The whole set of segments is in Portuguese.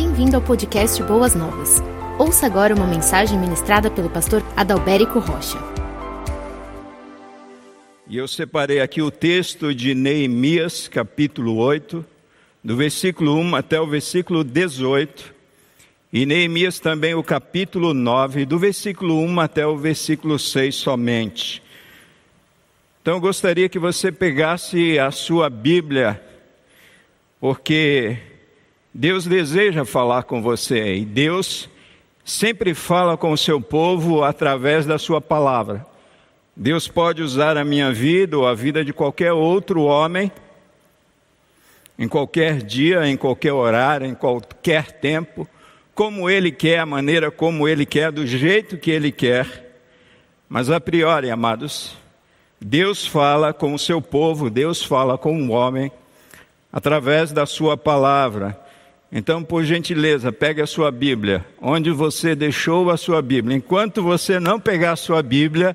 Bem-vindo ao podcast Boas Novas. Ouça agora uma mensagem ministrada pelo pastor Adalberico Rocha. E eu separei aqui o texto de Neemias, capítulo 8, do versículo 1 até o versículo 18. E Neemias também o capítulo 9, do versículo 1 até o versículo 6 somente. Então eu gostaria que você pegasse a sua Bíblia, porque Deus deseja falar com você e Deus sempre fala com o seu povo através da sua palavra. Deus pode usar a minha vida ou a vida de qualquer outro homem, em qualquer dia, em qualquer horário, em qualquer tempo, como Ele quer, a maneira como Ele quer, do jeito que Ele quer. Mas a priori, amados, Deus fala com o seu povo, Deus fala com o homem, através da sua palavra. Então, por gentileza, pegue a sua Bíblia, onde você deixou a sua Bíblia. Enquanto você não pegar a sua Bíblia,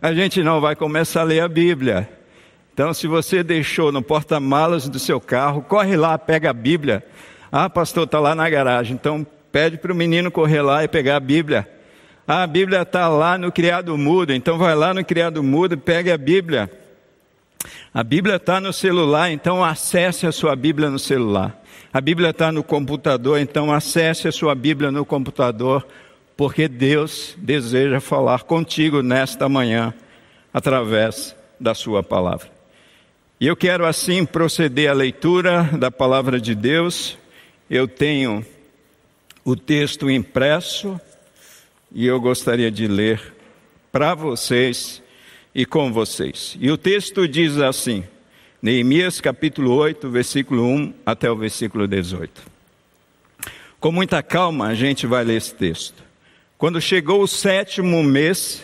a gente não vai começar a ler a Bíblia. Então, se você deixou no porta-malas do seu carro, corre lá, pega a Bíblia. Ah, pastor, está lá na garagem. Então, pede para o menino correr lá e pegar a Bíblia. Ah, a Bíblia está lá no criado mudo. Então, vai lá no criado mudo e pegue a Bíblia. A Bíblia está no celular, então acesse a sua Bíblia no celular. A Bíblia está no computador, então acesse a sua Bíblia no computador, porque Deus deseja falar contigo nesta manhã através da sua palavra. E eu quero assim proceder à leitura da palavra de Deus. Eu tenho o texto impresso e eu gostaria de ler para vocês e com vocês. E o texto diz assim: Neemias capítulo 8, versículo 1 até o versículo 18. Com muita calma a gente vai ler esse texto. Quando chegou o sétimo mês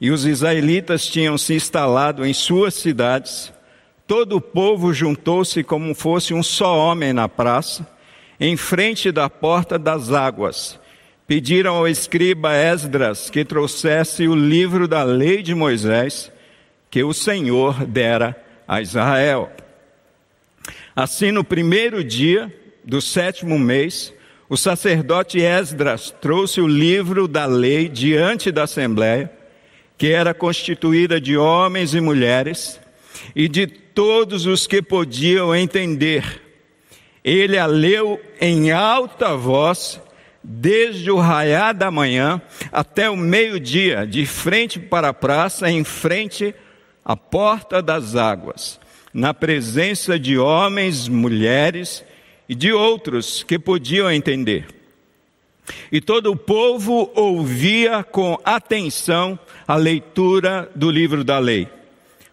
e os israelitas tinham se instalado em suas cidades, todo o povo juntou-se como fosse um só homem na praça, em frente da porta das águas. Pediram ao escriba Esdras que trouxesse o livro da lei de Moisés, que o Senhor dera a Israel. Assim, no primeiro dia do sétimo mês, o sacerdote Esdras trouxe o livro da lei diante da Assembleia, que era constituída de homens e mulheres, e de todos os que podiam entender. Ele a leu em alta voz, desde o raiar da manhã até o meio-dia, de frente para a praça, em frente a porta das águas, na presença de homens, mulheres e de outros que podiam entender. E todo o povo ouvia com atenção a leitura do livro da lei.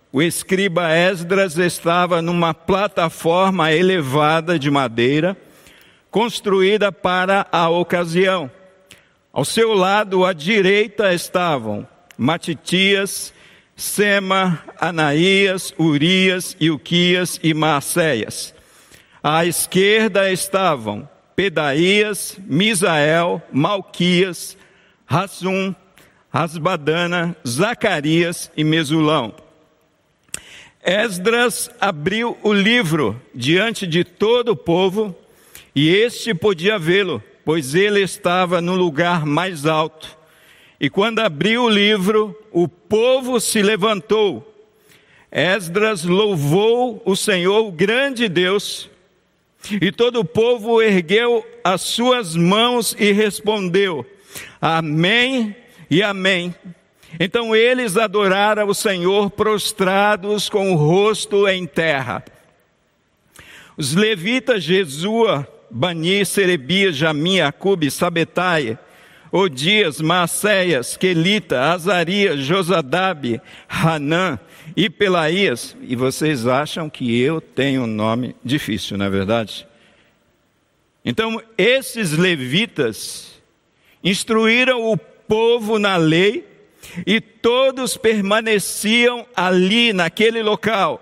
O escriba Esdras estava numa plataforma elevada de madeira, construída para a ocasião. Ao seu lado, à direita, estavam Matitias, Sema, Anaías, Urias, Ilquias e Maacéias. À esquerda estavam Pedaías, Misael, Malquias, Rasum, Rasbadana, Zacarias e Mesulão. Esdras abriu o livro diante de todo o povo e este podia vê-lo, pois ele estava no lugar mais alto. E quando abriu o livro, o povo se levantou. Esdras louvou o Senhor, o grande Deus, e todo o povo ergueu as suas mãos e respondeu: Amém e Amém. Então eles adoraram o Senhor prostrados com o rosto em terra. Os levitas Jesua, Bani, Serebias, Jamim, Acube, Sabetai, Odias, Maceias, Quelita, Azarias, Josadabe, Hanã e Pelaías. E vocês acham que eu tenho um nome difícil, não é verdade? Então, esses levitas instruíram o povo na lei e todos permaneciam ali, naquele local.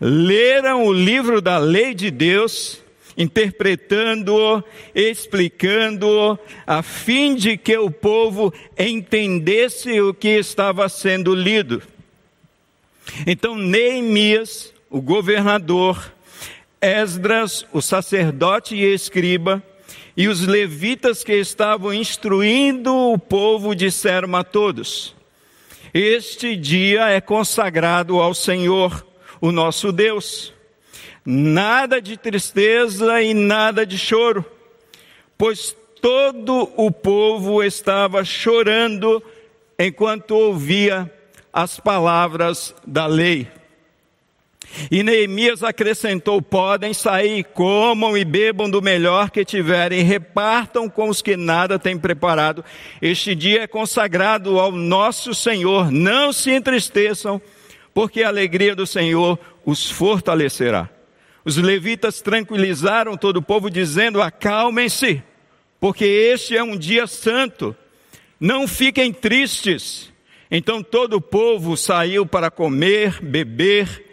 Leram o livro da lei de Deus interpretando-o, explicando-o, a fim de que o povo entendesse o que estava sendo lido. Então, Neemias, o governador, Esdras, o sacerdote e escriba, E os levitas que estavam instruindo o povo disseram a todos: Este dia é consagrado ao Senhor, o nosso Deus. Nada de tristeza e nada de choro, pois todo o povo estava chorando enquanto ouvia as palavras da lei. E Neemias acrescentou: Podem sair, comam e bebam do melhor que tiverem, repartam com os que nada têm preparado. Este dia é consagrado ao nosso Senhor. Não se entristeçam, porque a alegria do Senhor os fortalecerá. Os levitas tranquilizaram todo o povo, dizendo: Acalmem-se, porque este é um dia santo. Não fiquem tristes. Então todo o povo saiu para comer, beber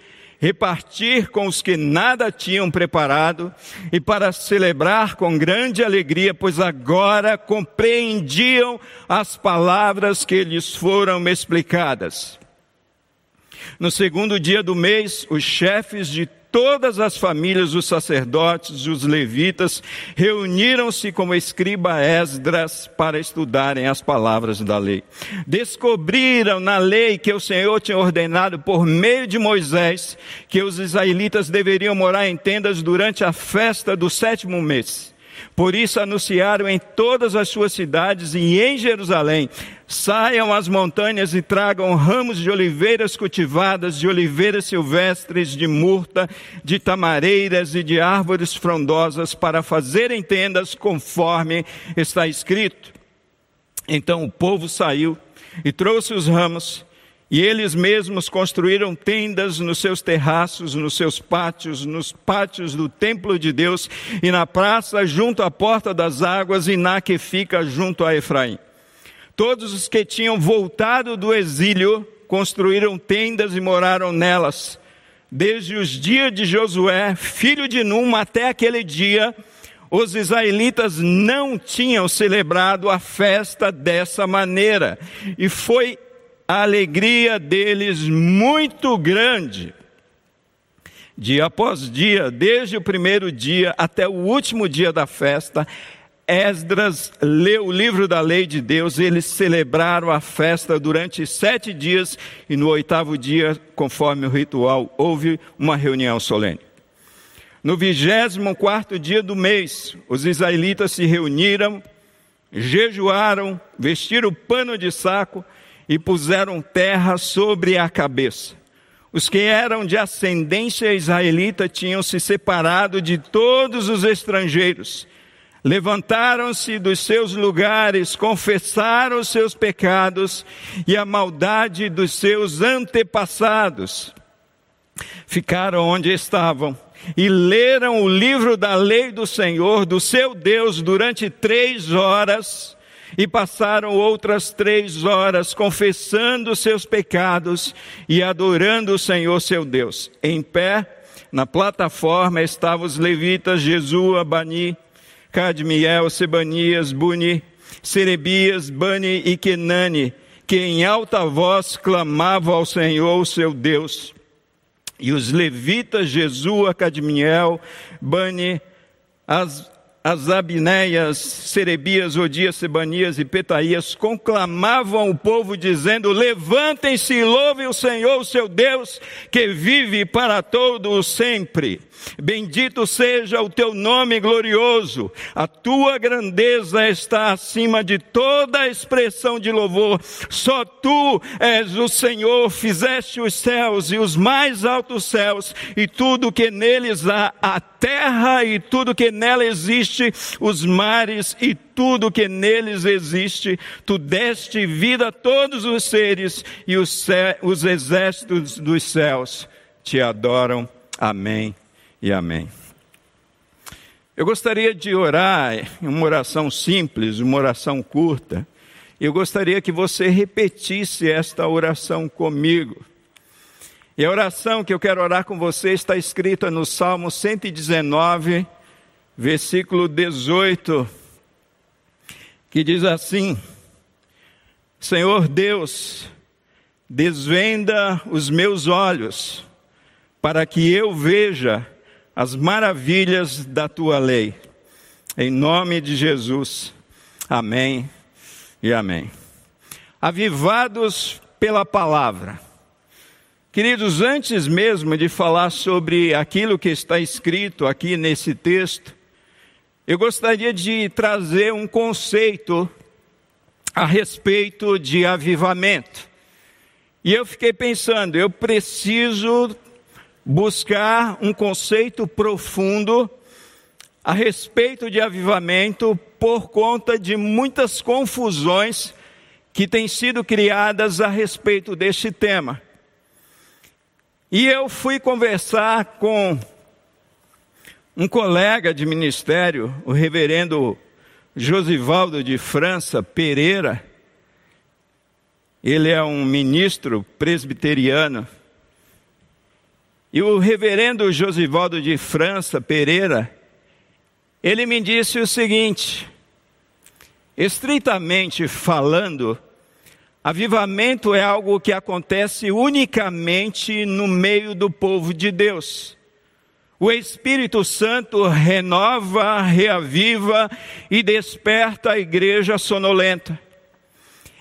repartir com os que nada tinham preparado e para celebrar com grande alegria, pois agora compreendiam as palavras que lhes foram explicadas. No segundo dia do mês, os chefes de todas as famílias, os sacerdotes, os levitas, reuniram-se com o escriba Esdras para estudarem as palavras da lei. Descobriram na lei que o Senhor tinha ordenado por meio de Moisés que os israelitas deveriam morar em tendas durante a festa do sétimo mês. Por isso anunciaram em todas as suas cidades e em Jerusalém: saiam às montanhas e tragam ramos de oliveiras cultivadas, de oliveiras silvestres, de murta, de tamareiras e de árvores frondosas, para fazerem tendas conforme está escrito. Então o povo saiu e trouxe os ramos e eles mesmos construíram tendas nos seus terraços, nos seus pátios, nos pátios do templo de Deus e na praça junto à porta das águas e na que fica junto a Efraim. Todos os que tinham voltado do exílio construíram tendas e moraram nelas. Desde os dias de Josué, filho de Num, até aquele dia, os israelitas não tinham celebrado a festa dessa maneira. E foi a alegria deles muito grande. Dia após dia, desde o primeiro dia até o último dia da festa, Esdras leu o livro da lei de Deus, eles celebraram a festa durante sete dias e no oitavo dia, conforme o ritual, houve uma reunião solene. No vigésimo quarto dia do mês, os israelitas se reuniram, jejuaram, vestiram pano de saco e puseram terra sobre a cabeça. Os que eram de ascendência israelita tinham se separado de todos os estrangeiros. Levantaram-se dos seus lugares, confessaram os seus pecados e a maldade dos seus antepassados. Ficaram onde estavam e leram o livro da lei do Senhor, do seu Deus, durante três horas e passaram outras três horas confessando seus pecados e adorando o Senhor seu Deus. Em pé, na plataforma, estavam os levitas Jesua, Bani, Cadmiel, Sebanias, Buni, Serebias, Bani e Kenani, que em alta voz clamavam ao Senhor seu Deus. E os levitas Jesua, Cadmiel, Bani, as as Abneias, Serebias, Odias, Sebanias e Petaías conclamavam o povo dizendo, levantem-se e louvem o Senhor, o seu Deus, que vive para todo sempre. Bendito seja o teu nome glorioso, a tua grandeza está acima de toda expressão de louvor. Só tu és o Senhor, fizeste os céus e os mais altos céus e tudo que neles há, a terra e tudo que nela existe, os mares e tudo que neles existe. Tu deste vida a todos os seres e os, os exércitos dos céus te adoram. Amém e amém. Eu gostaria de orar uma oração simples, uma oração curta. Eu gostaria que você repetisse esta oração comigo. E a oração que eu quero orar com você está escrita no Salmo 119, versículo 18, que diz assim: Senhor Deus, desvenda os meus olhos, para que eu veja as maravilhas da tua lei. Em nome de Jesus. Amém e amém. Avivados pela palavra. Queridos, antes mesmo de falar sobre aquilo que está escrito aqui nesse texto, eu gostaria de trazer um conceito a respeito de avivamento. E eu fiquei pensando, eu preciso buscar um conceito profundo a respeito de avivamento por conta de muitas confusões que têm sido criadas a respeito deste tema. E eu fui conversar com um colega de ministério, o reverendo Josivaldo de França Pereira. Ele é um ministro presbiteriano. E o reverendo Josivaldo de França Pereira, ele me disse o seguinte: estritamente falando, avivamento é algo que acontece unicamente no meio do povo de Deus. O Espírito Santo renova, reaviva e desperta a igreja sonolenta.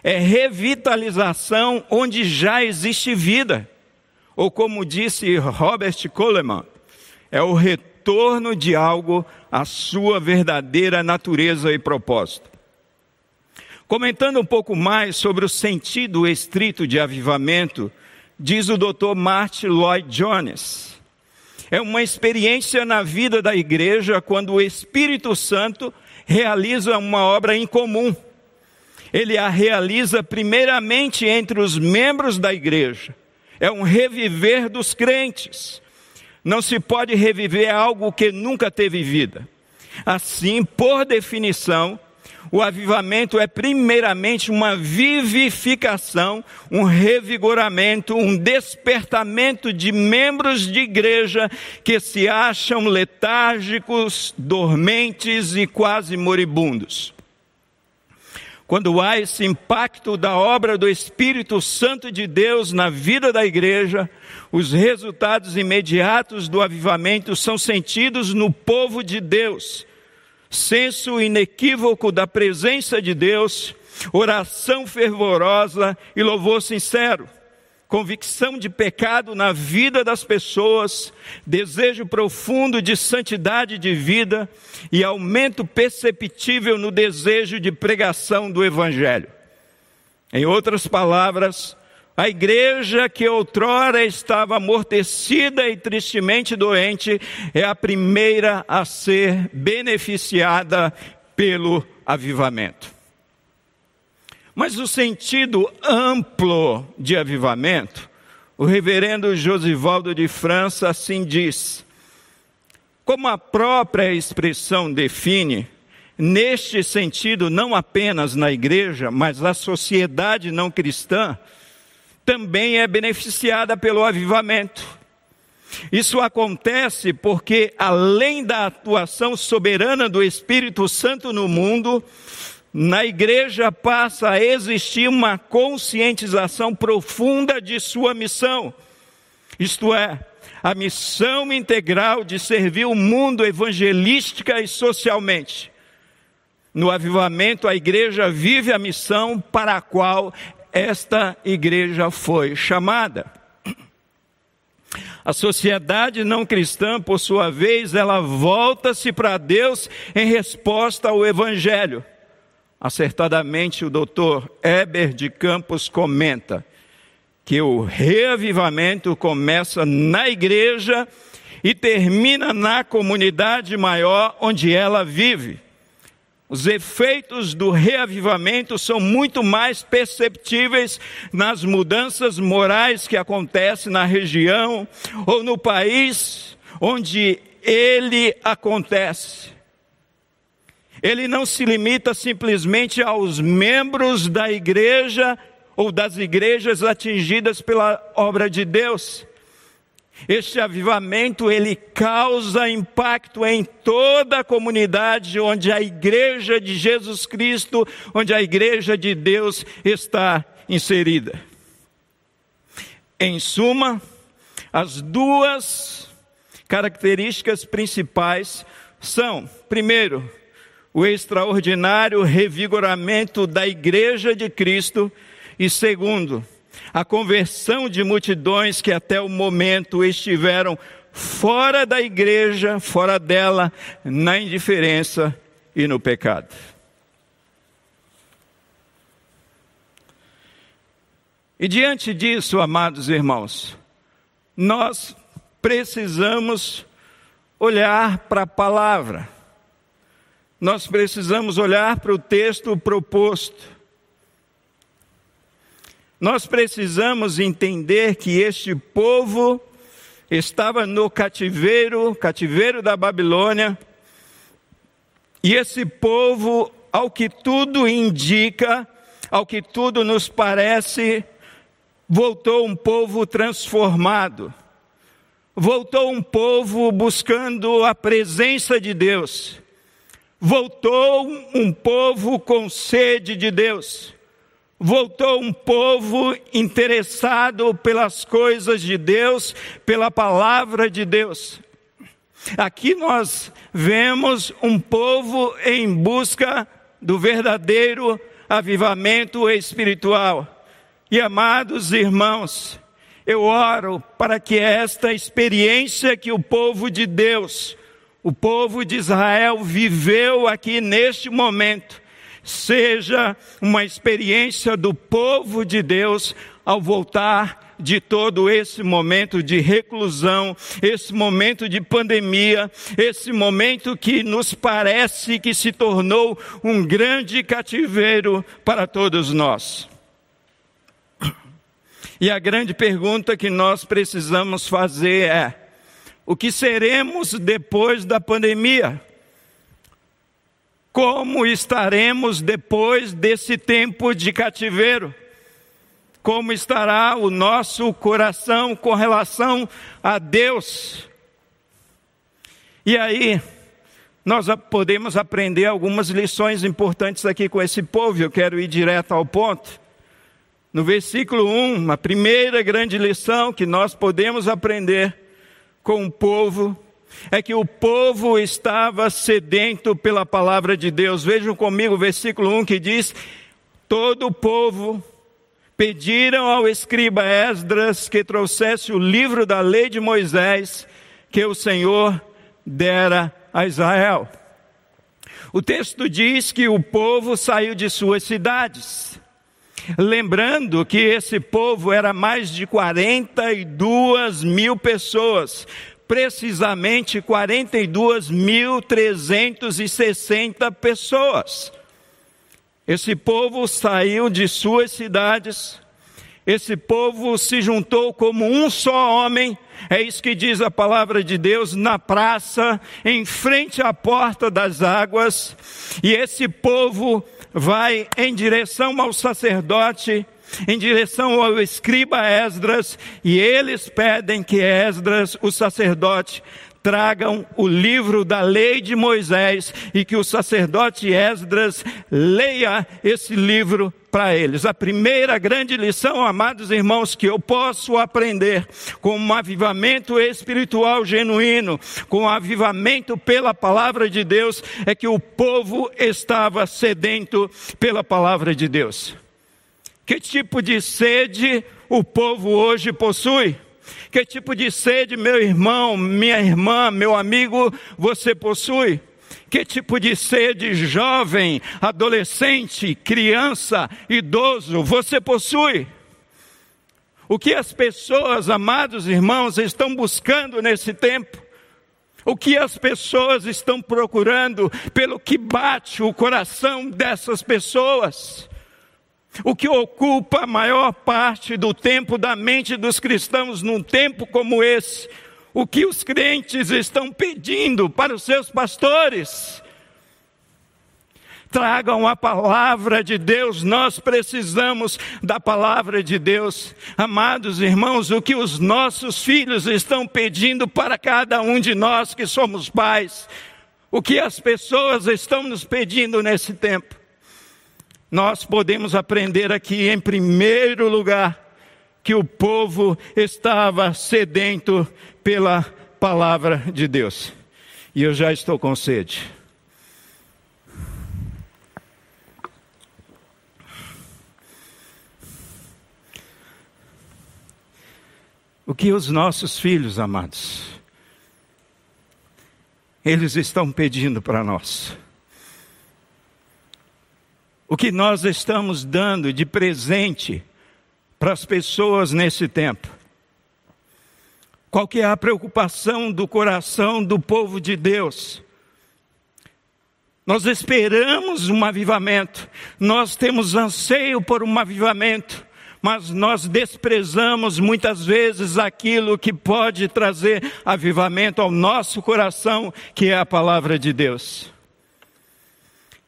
É revitalização onde já existe vida. Ou como disse Robert Coleman, é o retorno de algo à sua verdadeira natureza e propósito. Comentando um pouco mais sobre o sentido estrito de avivamento, diz o Dr. Martin Lloyd Jones é uma experiência na vida da igreja quando o Espírito Santo realiza uma obra em comum. Ele a realiza primeiramente entre os membros da igreja. É um reviver dos crentes. Não se pode reviver algo que nunca teve vida. Assim, por definição, o avivamento é primeiramente uma vivificação, um revigoramento, um despertamento de membros de igreja que se acham letárgicos, dormentes e quase moribundos. Quando há esse impacto da obra do Espírito Santo de Deus na vida da igreja, os resultados imediatos do avivamento são sentidos no povo de Deus senso inequívoco da presença de Deus, oração fervorosa e louvor sincero, convicção de pecado na vida das pessoas, desejo profundo de santidade de vida e aumento perceptível no desejo de pregação do Evangelho. Em outras palavras, a igreja que outrora estava amortecida e tristemente doente é a primeira a ser beneficiada pelo avivamento. Mas o sentido amplo de avivamento, o reverendo Josivaldo de França assim diz: como a própria expressão define, neste sentido, não apenas na igreja, mas na sociedade não cristã, também é beneficiada pelo avivamento. Isso acontece porque, além da atuação soberana do Espírito Santo no mundo, na igreja passa a existir uma conscientização profunda de sua missão. Isto é, a missão integral de servir o mundo evangelística e socialmente. No avivamento, a igreja vive a missão para a qual esta igreja foi chamada. A sociedade não cristã, por sua vez, ela volta-se para Deus em resposta ao Evangelho. Acertadamente, o doutor Eber de Campos comenta que o reavivamento começa na igreja e termina na comunidade maior onde ela vive. Os efeitos do reavivamento são muito mais perceptíveis nas mudanças morais que acontecem na região ou no país onde ele acontece. Ele não se limita simplesmente aos membros da igreja ou das igrejas atingidas pela obra de Deus. Este avivamento ele causa impacto em toda a comunidade onde a igreja de Jesus Cristo, onde a igreja de Deus está inserida. Em suma, as duas características principais são, primeiro, o extraordinário revigoramento da Igreja de Cristo e segundo, a conversão de multidões que até o momento estiveram fora da igreja, fora dela, na indiferença e no pecado. E diante disso, amados irmãos, nós precisamos olhar para a palavra, nós precisamos olhar para o texto proposto. Nós precisamos entender que este povo estava no cativeiro, cativeiro da Babilônia, e esse povo, ao que tudo indica, ao que tudo nos parece, voltou um povo transformado. Voltou um povo buscando a presença de Deus. Voltou um povo com sede de Deus voltou um povo interessado pelas coisas de Deus, pela palavra de Deus. Aqui nós vemos um povo em busca do verdadeiro avivamento espiritual. E amados irmãos, eu oro para que esta experiência que o povo de Deus, o povo de Israel viveu aqui neste momento, seja uma experiência do povo de Deus ao voltar de todo esse momento de reclusão, esse momento de pandemia, esse momento que nos parece que se tornou um grande cativeiro para todos nós. E a grande pergunta que nós precisamos fazer é: o que seremos depois da pandemia? Como estaremos depois desse tempo de cativeiro? Como estará o nosso coração com relação a Deus? E aí, nós podemos aprender algumas lições importantes aqui com esse povo, eu quero ir direto ao ponto. No versículo 1, a primeira grande lição que nós podemos aprender com o povo é que o povo estava sedento pela palavra de Deus. Vejam comigo o versículo 1 que diz: Todo o povo pediram ao escriba Esdras que trouxesse o livro da lei de Moisés que o Senhor dera a Israel. O texto diz que o povo saiu de suas cidades. Lembrando que esse povo era mais de 42 mil pessoas, precisamente 42.360 pessoas. Esse povo saiu de suas cidades, esse povo se juntou como um só homem, é isso que diz a palavra de Deus, na praça, em frente à porta das águas, e esse povo vai em direção ao sacerdote em direção ao escriba Esdras, e eles pedem que Esdras, o sacerdote, tragam o livro da lei de Moisés e que o sacerdote Esdras leia esse livro para eles. A primeira grande lição, amados irmãos, que eu posso aprender com um avivamento espiritual genuíno, com um avivamento pela palavra de Deus, é que o povo estava sedento pela palavra de Deus. Que tipo de sede o povo hoje possui? Que tipo de sede, meu irmão, minha irmã, meu amigo, você possui? Que tipo de sede, jovem, adolescente, criança, idoso, você possui? O que as pessoas, amados irmãos, estão buscando nesse tempo? O que as pessoas estão procurando, pelo que bate o coração dessas pessoas? O que ocupa a maior parte do tempo da mente dos cristãos num tempo como esse, o que os crentes estão pedindo para os seus pastores. Tragam a palavra de Deus, nós precisamos da palavra de Deus. Amados irmãos, o que os nossos filhos estão pedindo para cada um de nós que somos pais, o que as pessoas estão nos pedindo nesse tempo nós podemos aprender aqui, em primeiro lugar, que o povo estava sedento pela palavra de Deus. E eu já estou com sede. O que os nossos filhos amados, eles estão pedindo para nós. O que nós estamos dando de presente para as pessoas nesse tempo? Qual que é a preocupação do coração do povo de Deus? Nós esperamos um avivamento, nós temos anseio por um avivamento, mas nós desprezamos muitas vezes aquilo que pode trazer avivamento ao nosso coração, que é a palavra de Deus.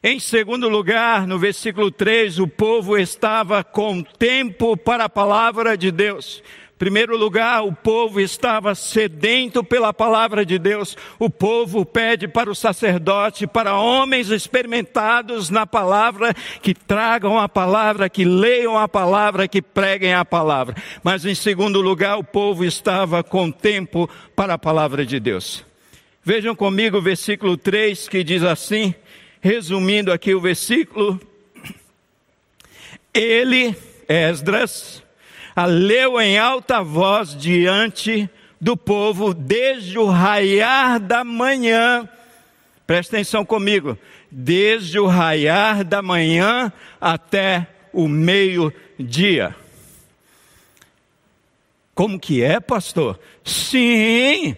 Em segundo lugar, no versículo 3, o povo estava com tempo para a palavra de Deus primeiro lugar, o povo estava sedento pela palavra de Deus. O povo pede para o sacerdote, para homens experimentados na palavra, que tragam a palavra, que leiam a palavra, que preguem a palavra. Mas em segundo lugar, o povo estava com tempo para a palavra de Deus. Vejam comigo o versículo 3 que diz assim, resumindo aqui o versículo: Ele, Esdras, a leu em alta voz diante do povo desde o raiar da manhã. Presta atenção comigo. Desde o raiar da manhã até o meio-dia. Como que é, pastor? Sim.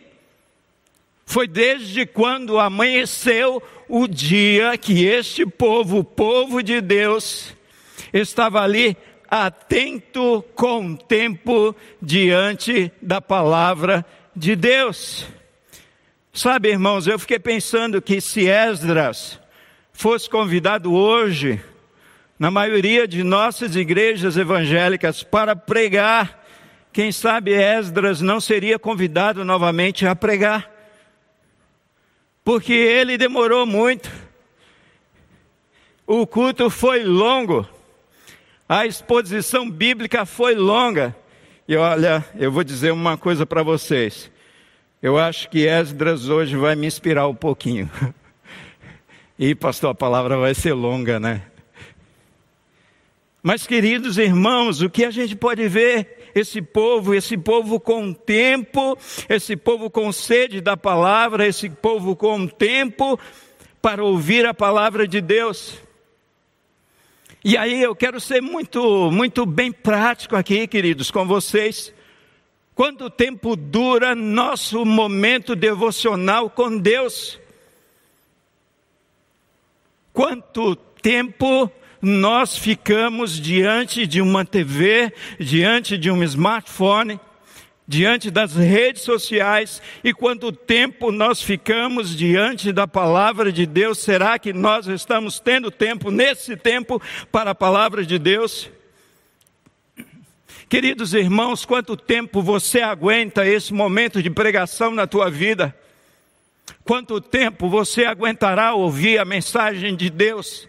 Foi desde quando amanheceu o dia que este povo, o povo de Deus, estava ali atento com tempo diante da palavra de Deus. Sabe, irmãos, eu fiquei pensando que se Esdras fosse convidado hoje, na maioria de nossas igrejas evangélicas, para pregar, quem sabe Esdras não seria convidado novamente a pregar, porque ele demorou muito, o culto foi longo, a exposição bíblica foi longa. E olha, eu vou dizer uma coisa para vocês. Eu acho que Esdras hoje vai me inspirar um pouquinho. E, pastor, a palavra vai ser longa, né? Mas, queridos irmãos, o que a gente pode ver? Esse povo, esse povo com tempo, esse povo com sede da palavra, esse povo com tempo para ouvir a palavra de Deus. E aí eu quero ser muito, muito bem prático aqui, queridos, com vocês. Quanto tempo dura nosso momento devocional com Deus? Quanto tempo nós ficamos diante de uma TV, diante de um smartphone, diante das redes sociais e quanto tempo nós ficamos diante da palavra de Deus? Será que nós estamos tendo tempo nesse tempo para a palavra de Deus? Queridos irmãos, quanto tempo você aguenta esse momento de pregação na tua vida? Quanto tempo você aguentará ouvir a mensagem de Deus?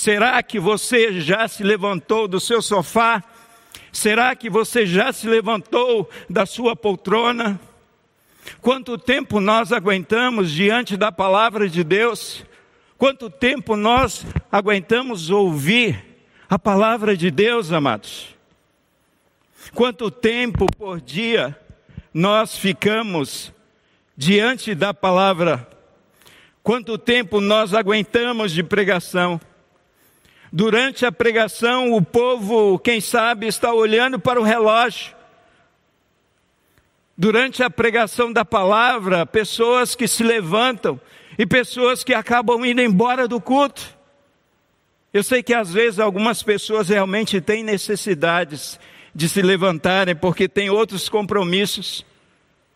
Será que você já se levantou do seu sofá Será que você já se levantou da sua poltrona? Quanto tempo nós aguentamos diante da palavra de Deus? Quanto tempo nós aguentamos ouvir a palavra de Deus, amados? Quanto tempo por dia nós ficamos diante da palavra? Quanto tempo nós aguentamos de pregação? Durante a pregação, o povo, quem sabe, está olhando para o relógio. Durante a pregação da palavra, pessoas que se levantam e pessoas que acabam indo embora do culto. Eu sei que às vezes algumas pessoas realmente têm necessidades de se levantarem porque têm outros compromissos.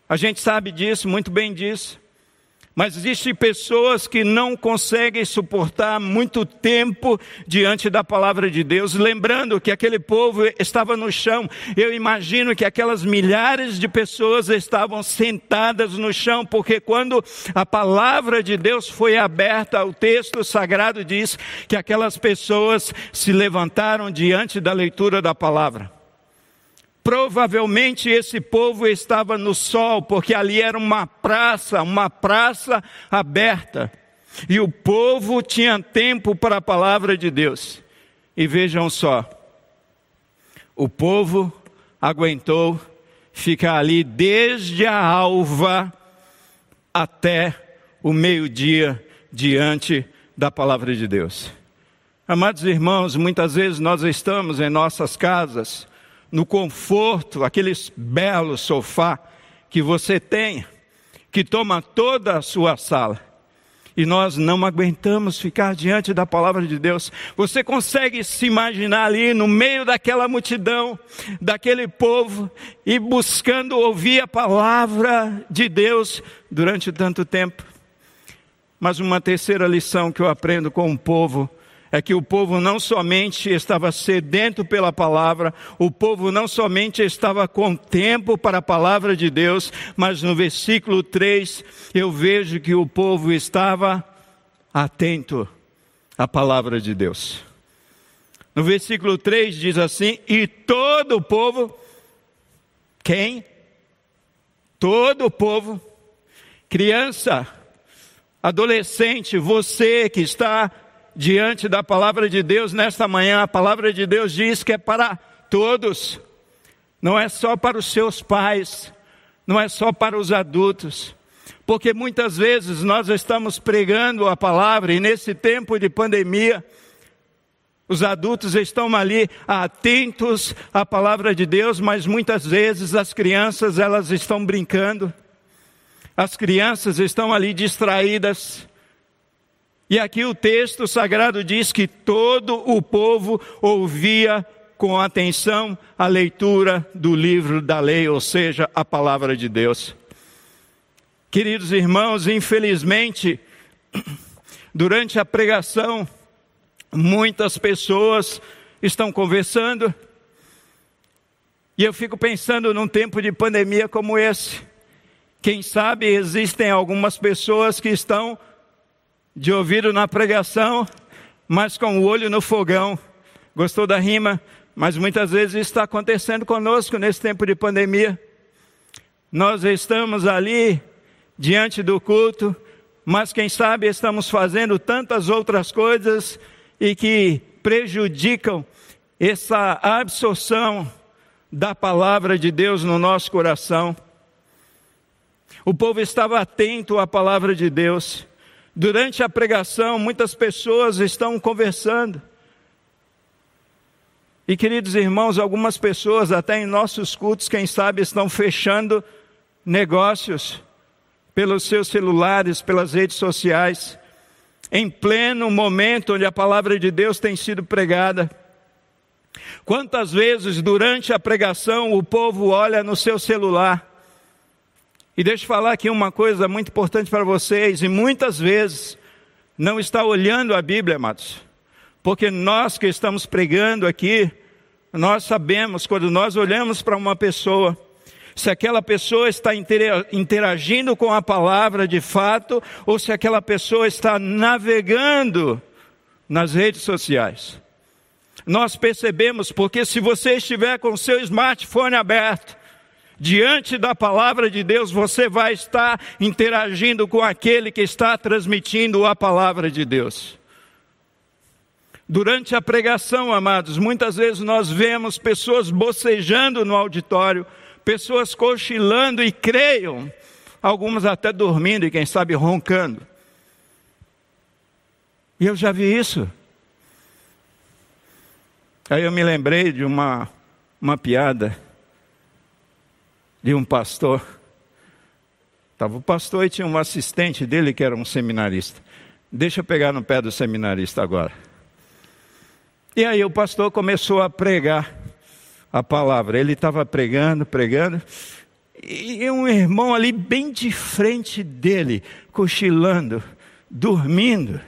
A gente sabe disso, muito bem disso. Mas existem pessoas que não conseguem suportar muito tempo diante da palavra de Deus, lembrando que aquele povo estava no chão. Eu imagino que aquelas milhares de pessoas estavam sentadas no chão, porque quando a palavra de Deus foi aberta, o texto sagrado diz que aquelas pessoas se levantaram diante da leitura da palavra. Provavelmente esse povo estava no sol, porque ali era uma praça, uma praça aberta. E o povo tinha tempo para a palavra de Deus. E vejam só, o povo aguentou ficar ali desde a alva até o meio-dia diante da palavra de Deus. Amados irmãos, muitas vezes nós estamos em nossas casas, no conforto, aquele belo sofá que você tem, que toma toda a sua sala e nós não aguentamos ficar diante da palavra de Deus. Você consegue se imaginar ali no meio daquela multidão, daquele povo, e buscando ouvir a palavra de Deus durante tanto tempo? Mas uma terceira lição que eu aprendo com o povo é que o povo não somente estava sedento pela palavra, o povo não somente estava com tempo para a palavra de Deus, mas no versículo 3 eu vejo que o povo estava atento à palavra de Deus. No versículo 3 diz assim: E todo o povo, quem? Todo o povo, criança, adolescente, você que está diante da palavra de Deus nesta manhã, a palavra de Deus diz que é para todos, não é só para os seus pais, não é só para os adultos, porque muitas vezes nós estamos pregando a palavra e nesse tempo de pandemia, os adultos estão ali atentos à palavra de Deus, mas muitas vezes as crianças elas estão brincando, as crianças estão ali distraídas, e aqui o texto sagrado diz que todo o povo ouvia com atenção a leitura do livro da lei, ou seja, a palavra de Deus. Queridos irmãos, infelizmente, durante a pregação, muitas pessoas estão conversando, e eu fico pensando num tempo de pandemia como esse. Quem sabe existem algumas pessoas que estão de ouvido na pregação, mas com o olho no fogão. Gostou da rima? Mas muitas vezes isso está acontecendo conosco nesse tempo de pandemia. Nós estamos ali diante do culto, mas quem sabe estamos fazendo tantas outras coisas e que prejudicam essa absorção da palavra de Deus no nosso coração. O povo estava atento à palavra de Deus. Durante a pregação, muitas pessoas estão conversando. E queridos irmãos, algumas pessoas, até em nossos cultos, quem sabe, estão fechando negócios pelos seus celulares, pelas redes sociais, em pleno momento onde a palavra de Deus tem sido pregada. Quantas vezes durante a pregação o povo olha no seu celular e deixa eu falar aqui uma coisa muito importante para vocês, e muitas vezes não está olhando a Bíblia, amados, porque nós que estamos pregando aqui, nós sabemos quando nós olhamos para uma pessoa, se aquela pessoa está interagindo com a palavra de fato, ou se aquela pessoa está navegando nas redes sociais. Nós percebemos, porque se você estiver com o seu smartphone aberto, Diante da palavra de Deus, você vai estar interagindo com aquele que está transmitindo a palavra de Deus. Durante a pregação, amados, muitas vezes nós vemos pessoas bocejando no auditório, pessoas cochilando e creiam, algumas até dormindo e quem sabe roncando. E eu já vi isso. Aí eu me lembrei de uma, uma piada de um pastor. Estava o pastor e tinha um assistente dele que era um seminarista. Deixa eu pegar no pé do seminarista agora. E aí o pastor começou a pregar a palavra. Ele estava pregando, pregando, e um irmão ali bem de frente dele, cochilando, dormindo.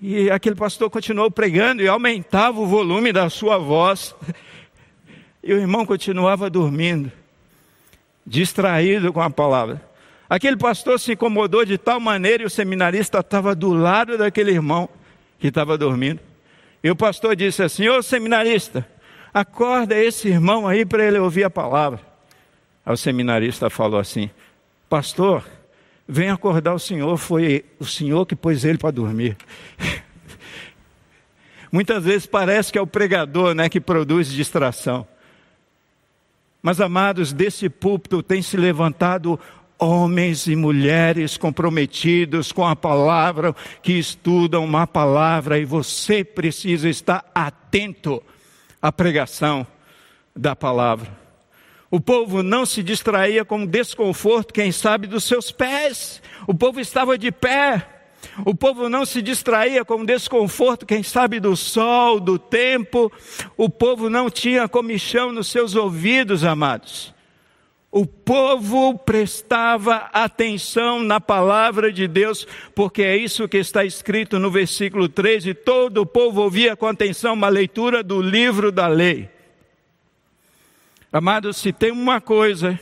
E aquele pastor continuou pregando e aumentava o volume da sua voz. E o irmão continuava dormindo distraído com a palavra. Aquele pastor se incomodou de tal maneira e o seminarista estava do lado daquele irmão que estava dormindo. E o pastor disse assim: Ô seminarista, acorda esse irmão aí para ele ouvir a palavra. Aí o seminarista falou assim: Pastor, vem acordar o senhor, foi o senhor que pôs ele para dormir. Muitas vezes parece que é o pregador né, que produz distração. Mas, amados, desse púlpito tem se levantado homens e mulheres comprometidos com a palavra, que estudam uma palavra, e você precisa estar atento à pregação da palavra. O povo não se distraía com desconforto, quem sabe, dos seus pés. O povo estava de pé. O povo não se distraía com desconforto, quem sabe, do sol, do tempo. O povo não tinha comichão nos seus ouvidos, amados. O povo prestava atenção na palavra de Deus, porque é isso que está escrito no versículo 13: todo o povo ouvia com atenção uma leitura do livro da lei. Amados, se tem uma coisa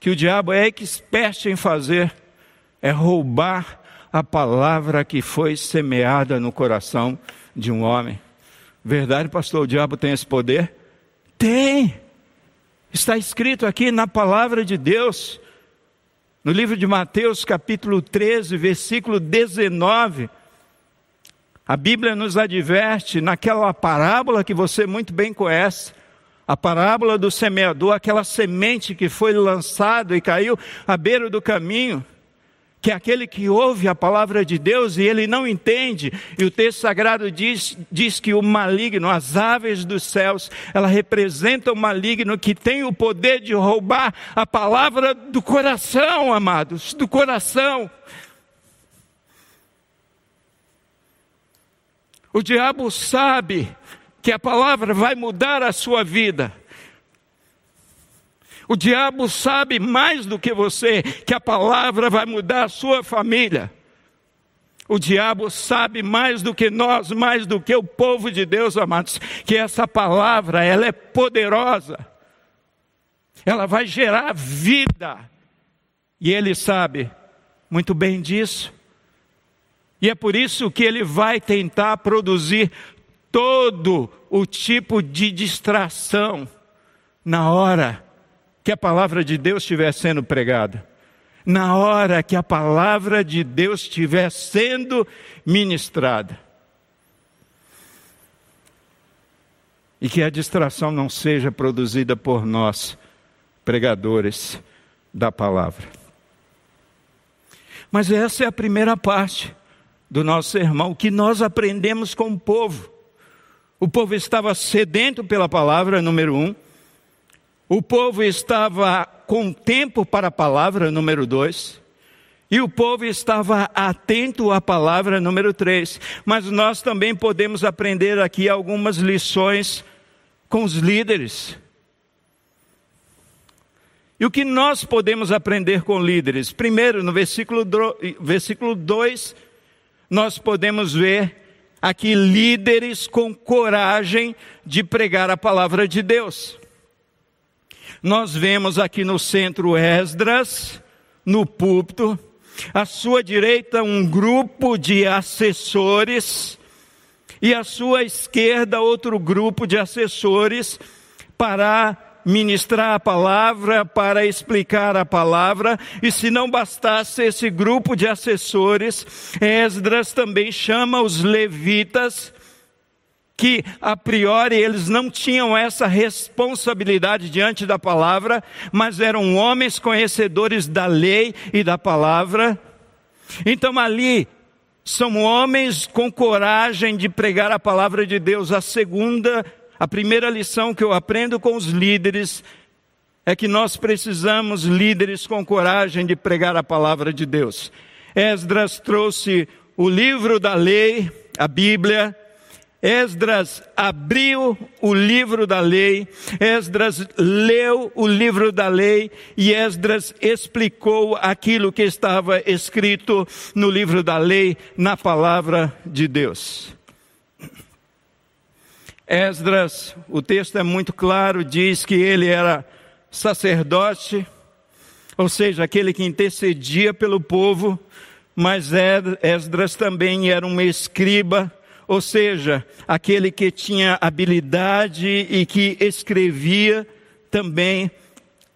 que o diabo é expert em fazer, é roubar a palavra que foi semeada no coração de um homem. Verdade, pastor? O diabo tem esse poder? Tem! Está escrito aqui na palavra de Deus, no livro de Mateus, capítulo 13, versículo 19. A Bíblia nos adverte naquela parábola que você muito bem conhece a parábola do semeador, aquela semente que foi lançada e caiu à beira do caminho, que é aquele que ouve a palavra de Deus e ele não entende. E o texto sagrado diz, diz que o maligno, as aves dos céus, ela representa o maligno que tem o poder de roubar a palavra do coração, amados, do coração. O diabo sabe que a palavra vai mudar a sua vida. O diabo sabe mais do que você que a palavra vai mudar a sua família. O diabo sabe mais do que nós, mais do que o povo de Deus, amados, que essa palavra, ela é poderosa. Ela vai gerar vida. E ele sabe muito bem disso. E é por isso que ele vai tentar produzir todo o tipo de distração na hora que a palavra de Deus estiver sendo pregada, na hora que a palavra de Deus estiver sendo ministrada. E que a distração não seja produzida por nós, pregadores da palavra. Mas essa é a primeira parte do nosso sermão, que nós aprendemos com o povo. O povo estava sedento pela palavra, número um. O povo estava com tempo para a palavra, número dois. E o povo estava atento à palavra, número três. Mas nós também podemos aprender aqui algumas lições com os líderes. E o que nós podemos aprender com líderes? Primeiro, no versículo 2, nós podemos ver aqui líderes com coragem de pregar a palavra de Deus. Nós vemos aqui no centro Esdras, no púlpito, à sua direita um grupo de assessores e à sua esquerda outro grupo de assessores para ministrar a palavra, para explicar a palavra, e se não bastasse esse grupo de assessores, Esdras também chama os levitas, que a priori eles não tinham essa responsabilidade diante da palavra, mas eram homens conhecedores da lei e da palavra. Então ali são homens com coragem de pregar a palavra de Deus. A segunda a primeira lição que eu aprendo com os líderes é que nós precisamos líderes com coragem de pregar a palavra de Deus. Esdras trouxe o livro da lei, a Bíblia. Esdras abriu o livro da lei, Esdras leu o livro da lei e Esdras explicou aquilo que estava escrito no livro da lei, na palavra de Deus. Esdras, o texto é muito claro, diz que ele era sacerdote, ou seja, aquele que intercedia pelo povo, mas Esdras também era um escriba, ou seja, aquele que tinha habilidade e que escrevia também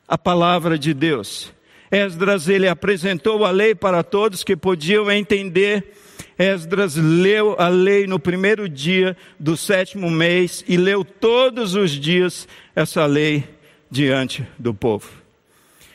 a palavra de Deus. Esdras ele apresentou a lei para todos que podiam entender Esdras leu a lei no primeiro dia do sétimo mês e leu todos os dias essa lei diante do povo.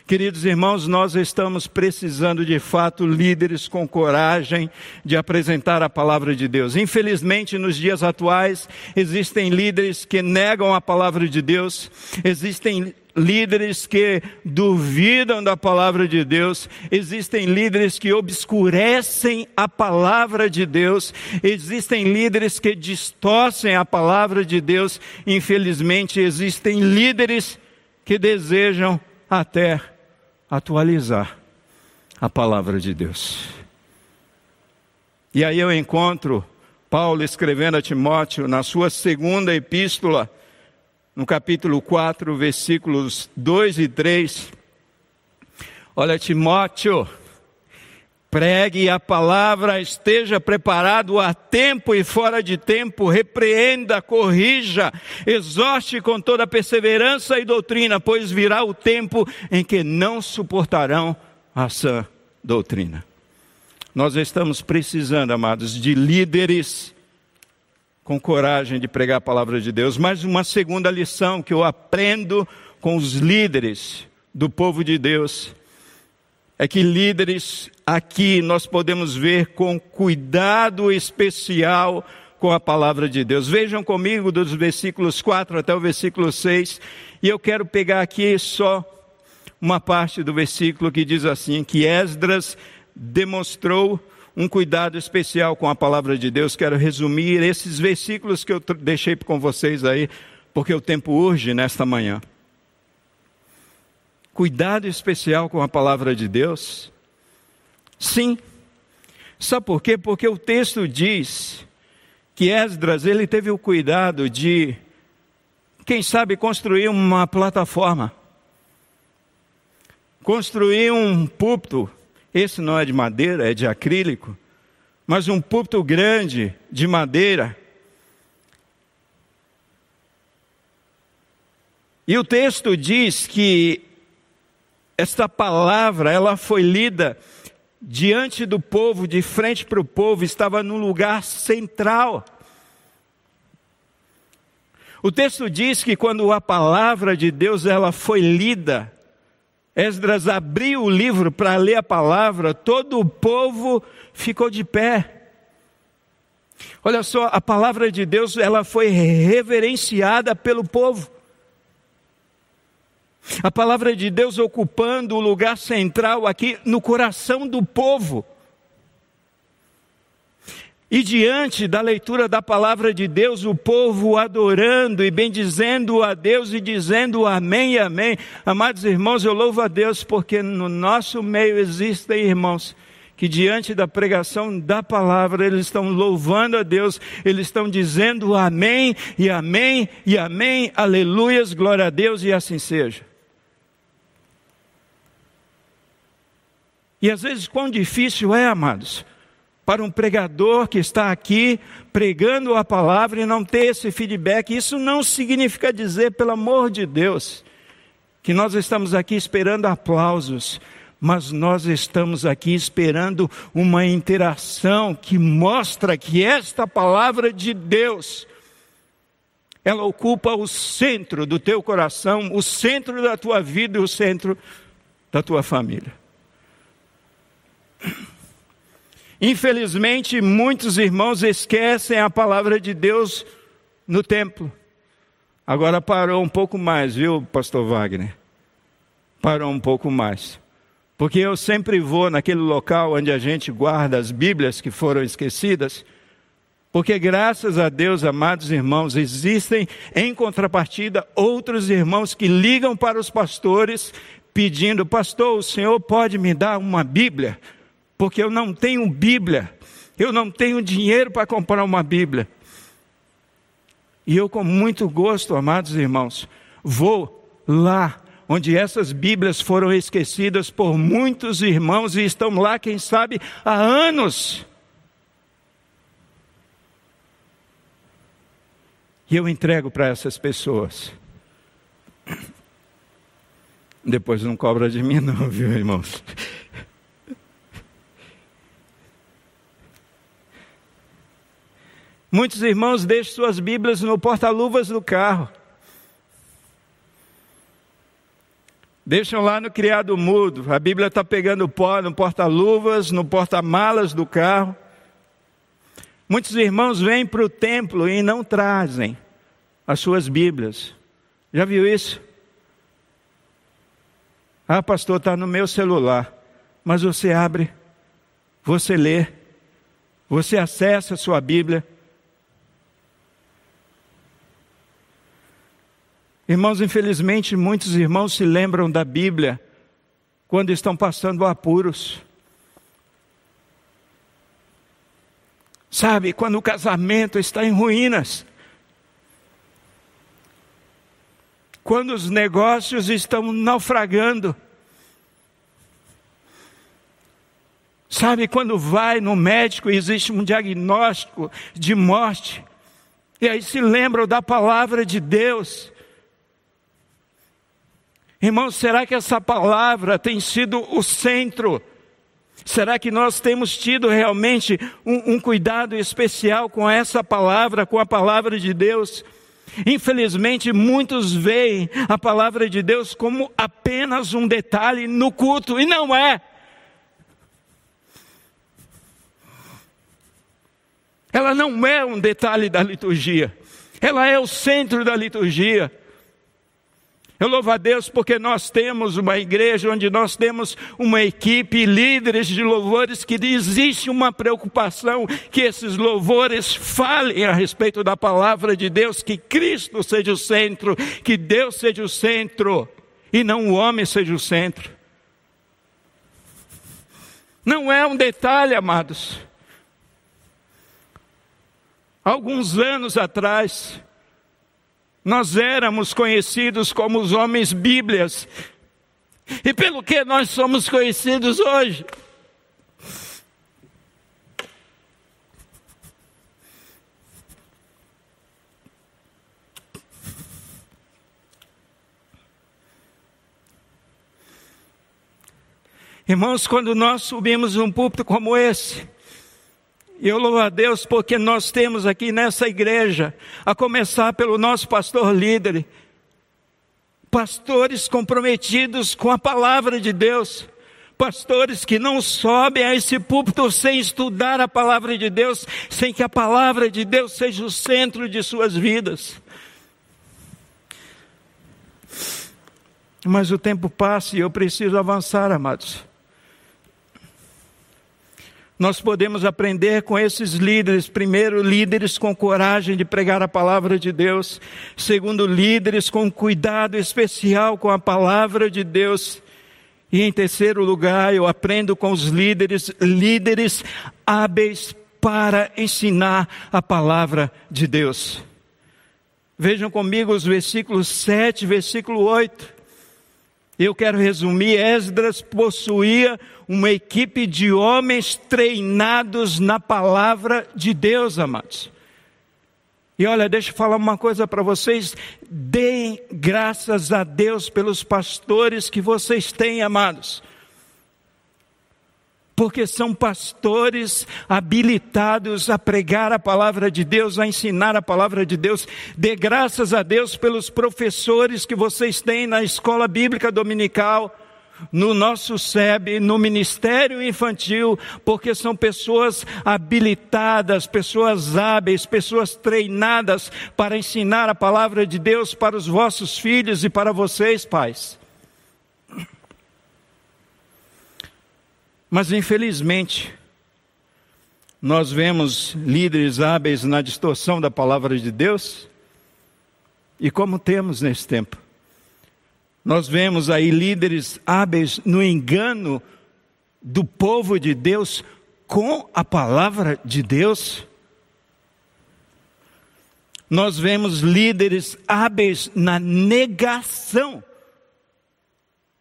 Queridos irmãos, nós estamos precisando de fato líderes com coragem de apresentar a palavra de Deus. Infelizmente, nos dias atuais, existem líderes que negam a palavra de Deus, existem líderes que duvidam da palavra de Deus, existem líderes que obscurecem a palavra de Deus, existem líderes que distorcem a palavra de Deus. Infelizmente, existem líderes que desejam até atualizar a palavra de Deus. E aí eu encontro Paulo escrevendo a Timóteo na sua segunda epístola, no capítulo 4, versículos 2 e 3. Olha, Timóteo, Pregue a palavra, esteja preparado a tempo e fora de tempo, repreenda, corrija, exorte com toda perseverança e doutrina, pois virá o tempo em que não suportarão a sã doutrina. Nós estamos precisando, amados, de líderes com coragem de pregar a palavra de Deus. Mas uma segunda lição que eu aprendo com os líderes do povo de Deus é que líderes aqui nós podemos ver com cuidado especial com a palavra de Deus. Vejam comigo dos versículos 4 até o versículo 6, e eu quero pegar aqui só uma parte do versículo que diz assim: que Esdras demonstrou um cuidado especial com a palavra de Deus. Quero resumir esses versículos que eu deixei com vocês aí, porque o tempo urge nesta manhã cuidado especial com a palavra de Deus? Sim. Sabe por quê? Porque o texto diz que Esdras ele teve o cuidado de, quem sabe, construir uma plataforma, construir um púlpito. Esse não é de madeira, é de acrílico, mas um púlpito grande de madeira. E o texto diz que esta palavra, ela foi lida diante do povo, de frente para o povo, estava no lugar central. O texto diz que quando a palavra de Deus ela foi lida, Esdras abriu o livro para ler a palavra, todo o povo ficou de pé. Olha só, a palavra de Deus ela foi reverenciada pelo povo. A palavra de Deus ocupando o lugar central aqui no coração do povo. E diante da leitura da palavra de Deus, o povo adorando e bendizendo a Deus e dizendo amém amém. Amados irmãos, eu louvo a Deus porque no nosso meio existem irmãos que diante da pregação da palavra eles estão louvando a Deus, eles estão dizendo amém e amém e amém, aleluias, glória a Deus e assim seja. E às vezes, quão difícil é, amados, para um pregador que está aqui pregando a palavra e não ter esse feedback. Isso não significa dizer, pelo amor de Deus, que nós estamos aqui esperando aplausos, mas nós estamos aqui esperando uma interação que mostra que esta palavra de Deus ela ocupa o centro do teu coração, o centro da tua vida e o centro da tua família. Infelizmente, muitos irmãos esquecem a palavra de Deus no templo. Agora parou um pouco mais, viu, pastor Wagner? Parou um pouco mais. Porque eu sempre vou naquele local onde a gente guarda as Bíblias que foram esquecidas. Porque graças a Deus, amados irmãos, existem em contrapartida outros irmãos que ligam para os pastores pedindo: Pastor, o senhor pode me dar uma Bíblia? Porque eu não tenho Bíblia, eu não tenho dinheiro para comprar uma Bíblia. E eu, com muito gosto, amados irmãos, vou lá onde essas Bíblias foram esquecidas por muitos irmãos e estão lá, quem sabe, há anos. E eu entrego para essas pessoas. Depois não cobra de mim, não, viu, irmãos? Muitos irmãos deixam suas Bíblias no porta-luvas do carro. Deixam lá no criado mudo. A Bíblia está pegando pó no porta-luvas, no porta-malas do carro. Muitos irmãos vêm para o templo e não trazem as suas Bíblias. Já viu isso? Ah, pastor, está no meu celular. Mas você abre, você lê, você acessa a sua Bíblia. Irmãos, infelizmente, muitos irmãos se lembram da Bíblia quando estão passando apuros. Sabe, quando o casamento está em ruínas. Quando os negócios estão naufragando. Sabe, quando vai no médico e existe um diagnóstico de morte, e aí se lembram da palavra de Deus, Irmãos, será que essa palavra tem sido o centro? Será que nós temos tido realmente um, um, cuidado especial com essa palavra, com a palavra de Deus? Infelizmente, muitos veem a palavra de Deus como apenas um detalhe no culto, e não é. Ela não é um detalhe da liturgia, ela é o centro da liturgia. Eu louvo a Deus porque nós temos uma igreja onde nós temos uma equipe, líderes de louvores, que existe uma preocupação que esses louvores falem a respeito da palavra de Deus, que Cristo seja o centro, que Deus seja o centro e não o homem seja o centro. Não é um detalhe, amados. Alguns anos atrás, nós éramos conhecidos como os homens Bíblias. E pelo que nós somos conhecidos hoje? Irmãos, quando nós subimos um púlpito como esse, eu louvo a Deus porque nós temos aqui nessa igreja, a começar pelo nosso pastor líder, pastores comprometidos com a palavra de Deus, pastores que não sobem a esse púlpito sem estudar a palavra de Deus, sem que a palavra de Deus seja o centro de suas vidas. Mas o tempo passa e eu preciso avançar, amados. Nós podemos aprender com esses líderes, primeiro, líderes com coragem de pregar a palavra de Deus, segundo, líderes com cuidado especial com a palavra de Deus, e em terceiro lugar, eu aprendo com os líderes, líderes hábeis para ensinar a palavra de Deus. Vejam comigo os versículos 7, versículo 8. Eu quero resumir: Esdras possuía uma equipe de homens treinados na palavra de Deus, amados. E olha, deixa eu falar uma coisa para vocês: deem graças a Deus pelos pastores que vocês têm, amados porque são pastores habilitados a pregar a palavra de Deus, a ensinar a palavra de Deus. Dê graças a Deus pelos professores que vocês têm na escola bíblica dominical, no nosso SEB, no ministério infantil, porque são pessoas habilitadas, pessoas hábeis, pessoas treinadas para ensinar a palavra de Deus para os vossos filhos e para vocês, pais. Mas infelizmente, nós vemos líderes hábeis na distorção da palavra de Deus, e como temos nesse tempo. Nós vemos aí líderes hábeis no engano do povo de Deus com a palavra de Deus. Nós vemos líderes hábeis na negação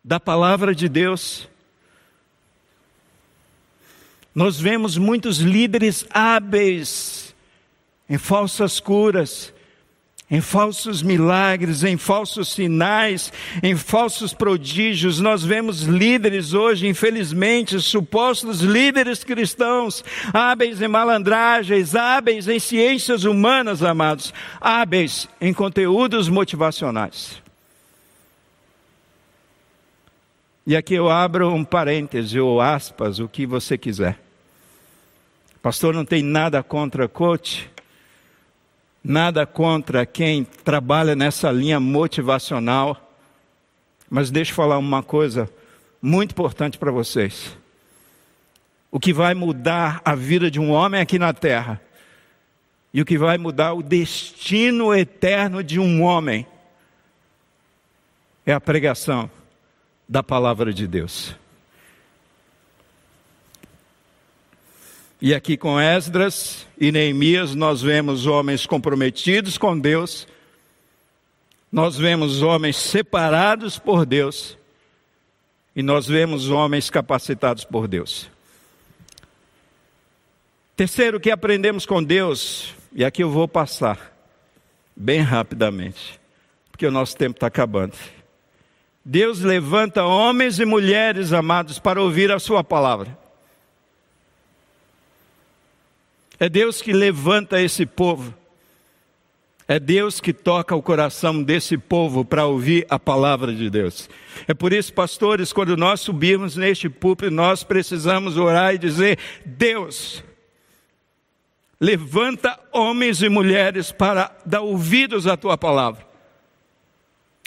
da palavra de Deus. Nós vemos muitos líderes hábeis em falsas curas, em falsos milagres, em falsos sinais, em falsos prodígios. Nós vemos líderes hoje, infelizmente, supostos líderes cristãos, hábeis em malandragens, hábeis em ciências humanas, amados, hábeis em conteúdos motivacionais. E aqui eu abro um parêntese ou aspas, o que você quiser. Pastor, não tem nada contra coach, nada contra quem trabalha nessa linha motivacional, mas deixa eu falar uma coisa muito importante para vocês. O que vai mudar a vida de um homem aqui na terra e o que vai mudar o destino eterno de um homem é a pregação da palavra de Deus. E aqui com Esdras e Neemias nós vemos homens comprometidos com Deus, nós vemos homens separados por Deus e nós vemos homens capacitados por Deus. Terceiro, que aprendemos com Deus e aqui eu vou passar bem rapidamente, porque o nosso tempo está acabando. Deus levanta homens e mulheres amados para ouvir a Sua palavra. É Deus que levanta esse povo. É Deus que toca o coração desse povo para ouvir a palavra de Deus. É por isso, pastores, quando nós subirmos neste púlpito, nós precisamos orar e dizer: Deus, levanta homens e mulheres para dar ouvidos à tua palavra.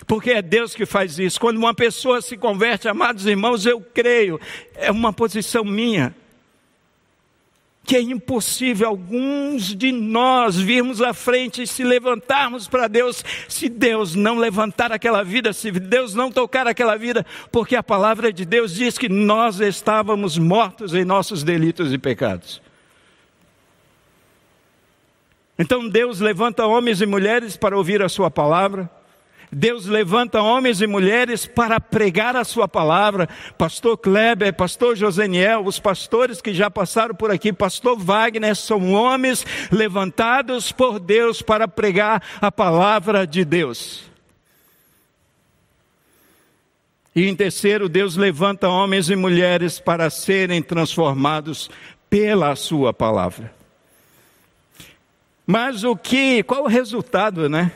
Porque é Deus que faz isso. Quando uma pessoa se converte, amados irmãos, eu creio, é uma posição minha. Que é impossível alguns de nós virmos à frente e se levantarmos para Deus, se Deus não levantar aquela vida, se Deus não tocar aquela vida, porque a palavra de Deus diz que nós estávamos mortos em nossos delitos e pecados. Então Deus levanta homens e mulheres para ouvir a Sua palavra. Deus levanta homens e mulheres para pregar a Sua palavra. Pastor Kleber, Pastor Joseniel, os pastores que já passaram por aqui, Pastor Wagner, são homens levantados por Deus para pregar a palavra de Deus. E em terceiro, Deus levanta homens e mulheres para serem transformados pela Sua palavra. Mas o que, qual o resultado, né?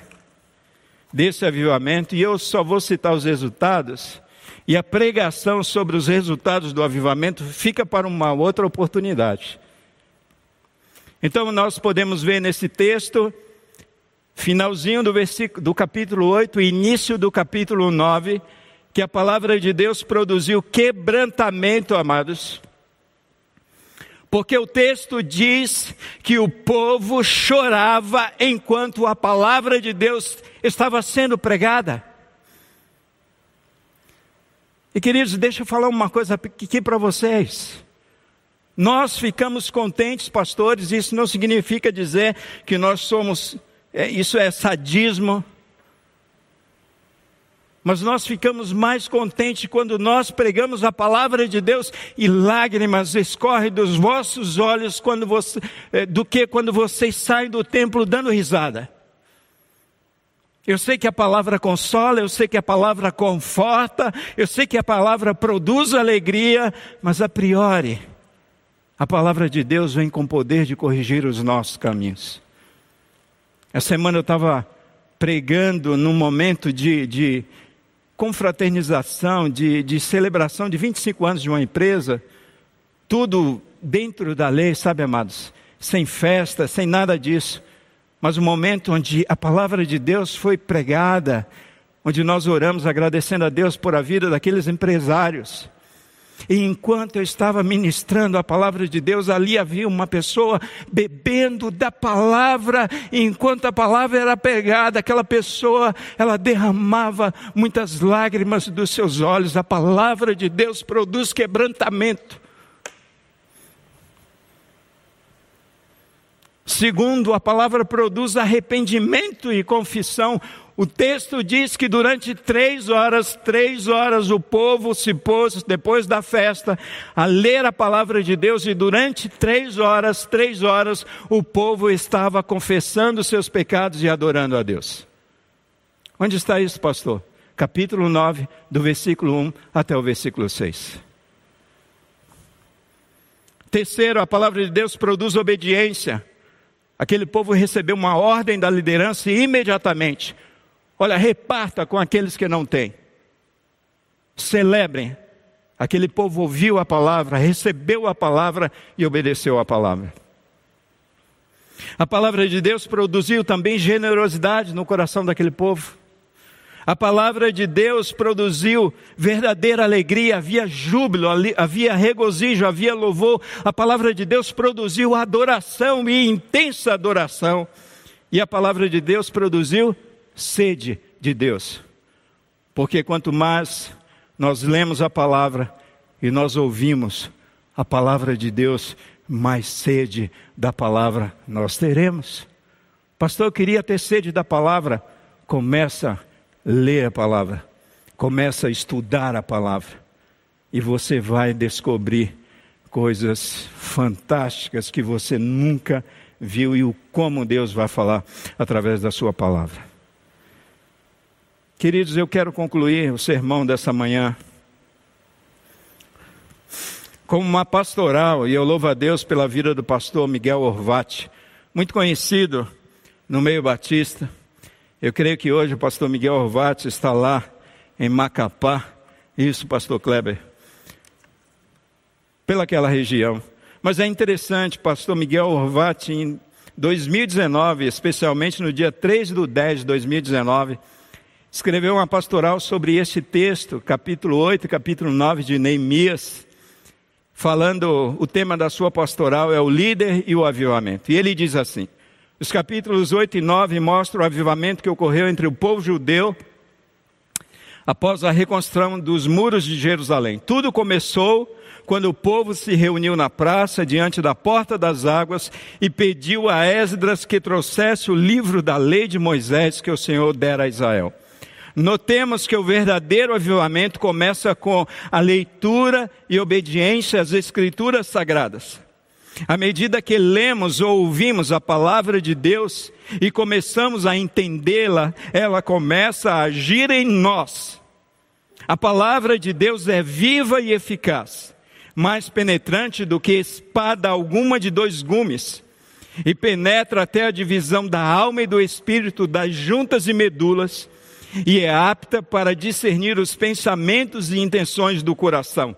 Desse avivamento, e eu só vou citar os resultados, e a pregação sobre os resultados do avivamento fica para uma outra oportunidade. Então nós podemos ver nesse texto, finalzinho do, versículo, do capítulo 8, início do capítulo 9, que a palavra de Deus produziu quebrantamento, amados porque o texto diz que o povo chorava enquanto a palavra de Deus estava sendo pregada. E queridos, deixa eu falar uma coisa aqui para vocês. Nós ficamos contentes, pastores, isso não significa dizer que nós somos, é, isso é sadismo, mas nós ficamos mais contentes quando nós pregamos a palavra de Deus e lágrimas escorrem dos vossos olhos quando você, eh, do que quando vocês saem do templo dando risada. Eu sei que a palavra consola, eu sei que a palavra conforta, eu sei que a palavra produz alegria, mas a priori, a palavra de Deus vem com poder de corrigir os nossos caminhos. Essa semana eu estava pregando num momento de, de, confraternização, de, de celebração de 25 anos de uma empresa, tudo dentro da lei, sabe, amados? Sem festa, sem nada disso. Mas o momento onde a palavra de Deus foi pregada, onde nós oramos agradecendo a Deus por a vida daqueles empresários. E enquanto eu estava ministrando a palavra de Deus, ali havia uma pessoa bebendo da palavra, e enquanto a palavra era pegada, aquela pessoa, ela derramava muitas lágrimas dos seus olhos. A palavra de Deus produz quebrantamento. Segundo, a palavra produz arrependimento e confissão. O texto diz que durante três horas, três horas, o povo se pôs, depois da festa, a ler a palavra de Deus, e durante três horas, três horas, o povo estava confessando seus pecados e adorando a Deus. Onde está isso, pastor? Capítulo 9, do versículo 1 até o versículo 6. Terceiro, a palavra de Deus produz obediência. Aquele povo recebeu uma ordem da liderança e imediatamente, olha, reparta com aqueles que não têm. Celebrem Aquele povo ouviu a palavra, recebeu a palavra e obedeceu a palavra. A palavra de Deus produziu também generosidade no coração daquele povo. A palavra de Deus produziu verdadeira alegria, havia júbilo, havia regozijo, havia louvor. A palavra de Deus produziu adoração e intensa adoração. E a palavra de Deus produziu sede de Deus. Porque quanto mais nós lemos a palavra e nós ouvimos a palavra de Deus, mais sede da palavra nós teremos. Pastor, eu queria ter sede da palavra. Começa a ler a palavra, começa a estudar a palavra, e você vai descobrir coisas fantásticas que você nunca viu e o como Deus vai falar através da sua palavra. Queridos, eu quero concluir o sermão dessa manhã como uma pastoral, e eu louvo a Deus pela vida do pastor Miguel Orvati, muito conhecido no meio batista. Eu creio que hoje o pastor Miguel Orvati está lá em Macapá, isso, pastor Kleber, pelaquela região. Mas é interessante, pastor Miguel Orvati, em 2019, especialmente no dia 3 do 10 de 2019, escreveu uma pastoral sobre este texto, capítulo 8 e capítulo 9 de Neemias, falando, o tema da sua pastoral é o líder e o avivamento. E ele diz assim: os capítulos 8 e 9 mostram o avivamento que ocorreu entre o povo judeu após a reconstrução dos muros de Jerusalém. Tudo começou quando o povo se reuniu na praça diante da porta das águas e pediu a Esdras que trouxesse o livro da lei de Moisés que o Senhor dera a Israel. Notemos que o verdadeiro avivamento começa com a leitura e obediência às Escrituras Sagradas. À medida que lemos ou ouvimos a palavra de Deus e começamos a entendê-la, ela começa a agir em nós. A palavra de Deus é viva e eficaz, mais penetrante do que espada alguma de dois gumes, e penetra até a divisão da alma e do espírito, das juntas e medulas, e é apta para discernir os pensamentos e intenções do coração.